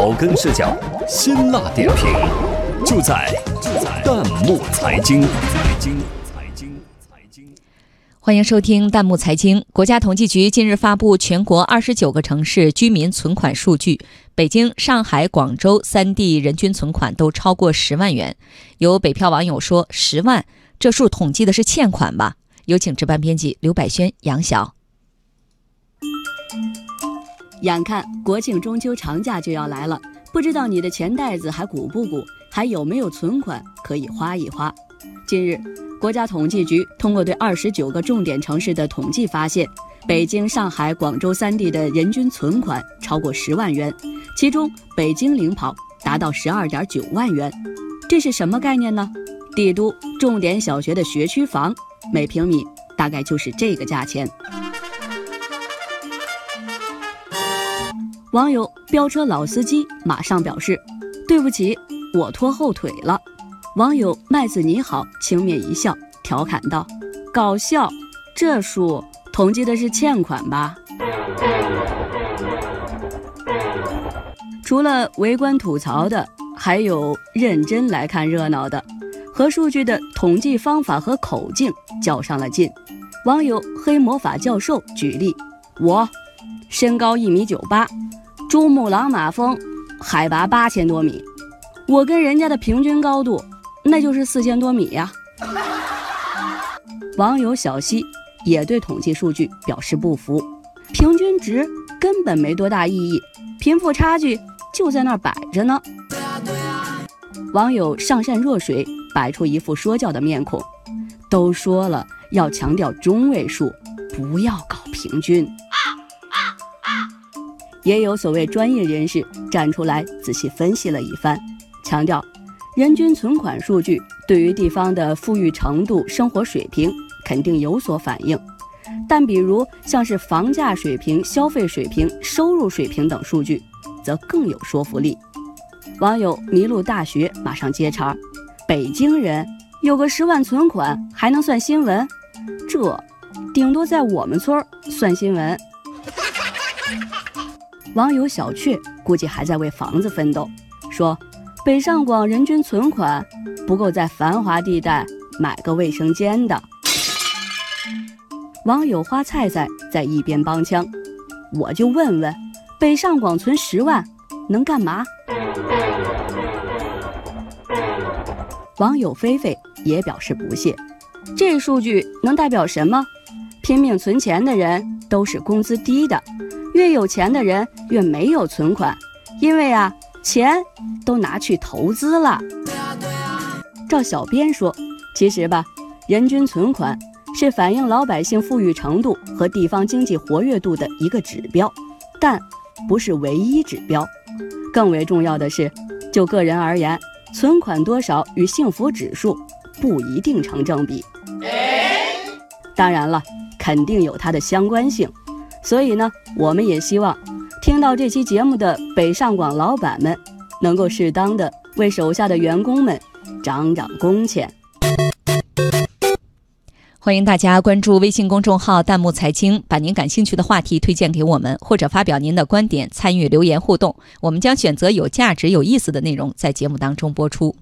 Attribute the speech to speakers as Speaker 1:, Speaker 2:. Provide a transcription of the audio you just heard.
Speaker 1: 草根视角，辛辣点评，就在就在弹幕财经。财经财经财经，
Speaker 2: 欢迎收听弹幕财经。国家统计局近日发布全国二十九个城市居民存款数据，北京、上海、广州三地人均存款都超过十万元。有北漂网友说：“十万，这数统计的是欠款吧？”有请值班编辑刘百轩、杨晓。
Speaker 3: 眼看国庆中秋长假就要来了，不知道你的钱袋子还鼓不鼓，还有没有存款可以花一花？近日，国家统计局通过对二十九个重点城市的统计发现，北京、上海、广州三地的人均存款超过十万元，其中北京领跑，达到十二点九万元。这是什么概念呢？帝都重点小学的学区房，每平米大概就是这个价钱。网友飙车老司机马上表示：“对不起，我拖后腿了。”网友麦子你好轻蔑一笑，调侃道：“搞笑，这数统计的是欠款吧？”除了围观吐槽的，还有认真来看热闹的，和数据的统计方法和口径较上了劲。网友黑魔法教授举例：“我身高一米九八。”珠穆朗玛峰海拔八千多米，我跟人家的平均高度那就是四千多米呀。网友小西也对统计数据表示不服，平均值根本没多大意义，贫富差距就在那儿摆着呢。网友上善若水摆出一副说教的面孔，都说了要强调中位数，不要搞平均。也有所谓专业人士站出来仔细分析了一番，强调，人均存款数据对于地方的富裕程度、生活水平肯定有所反映，但比如像是房价水平、消费水平、收入水平等数据，则更有说服力。网友麋鹿大学马上接茬：北京人有个十万存款还能算新闻？这顶多在我们村儿算新闻。网友小雀估计还在为房子奋斗，说北上广人均存款不够在繁华地带买个卫生间的。网友花菜菜在一边帮腔，我就问问，北上广存十万能干嘛？网友菲菲也表示不屑，这数据能代表什么？拼命存钱的人都是工资低的。越有钱的人越没有存款，因为啊，钱都拿去投资了。照小编说，其实吧，人均存款是反映老百姓富裕程度和地方经济活跃度的一个指标，但不是唯一指标。更为重要的是，就个人而言，存款多少与幸福指数不一定成正比。当然了，肯定有它的相关性。所以呢，我们也希望听到这期节目的北上广老板们，能够适当的为手下的员工们涨涨工钱。
Speaker 2: 欢迎大家关注微信公众号“弹幕财经”，把您感兴趣的话题推荐给我们，或者发表您的观点，参与留言互动。我们将选择有价值、有意思的内容在节目当中播出。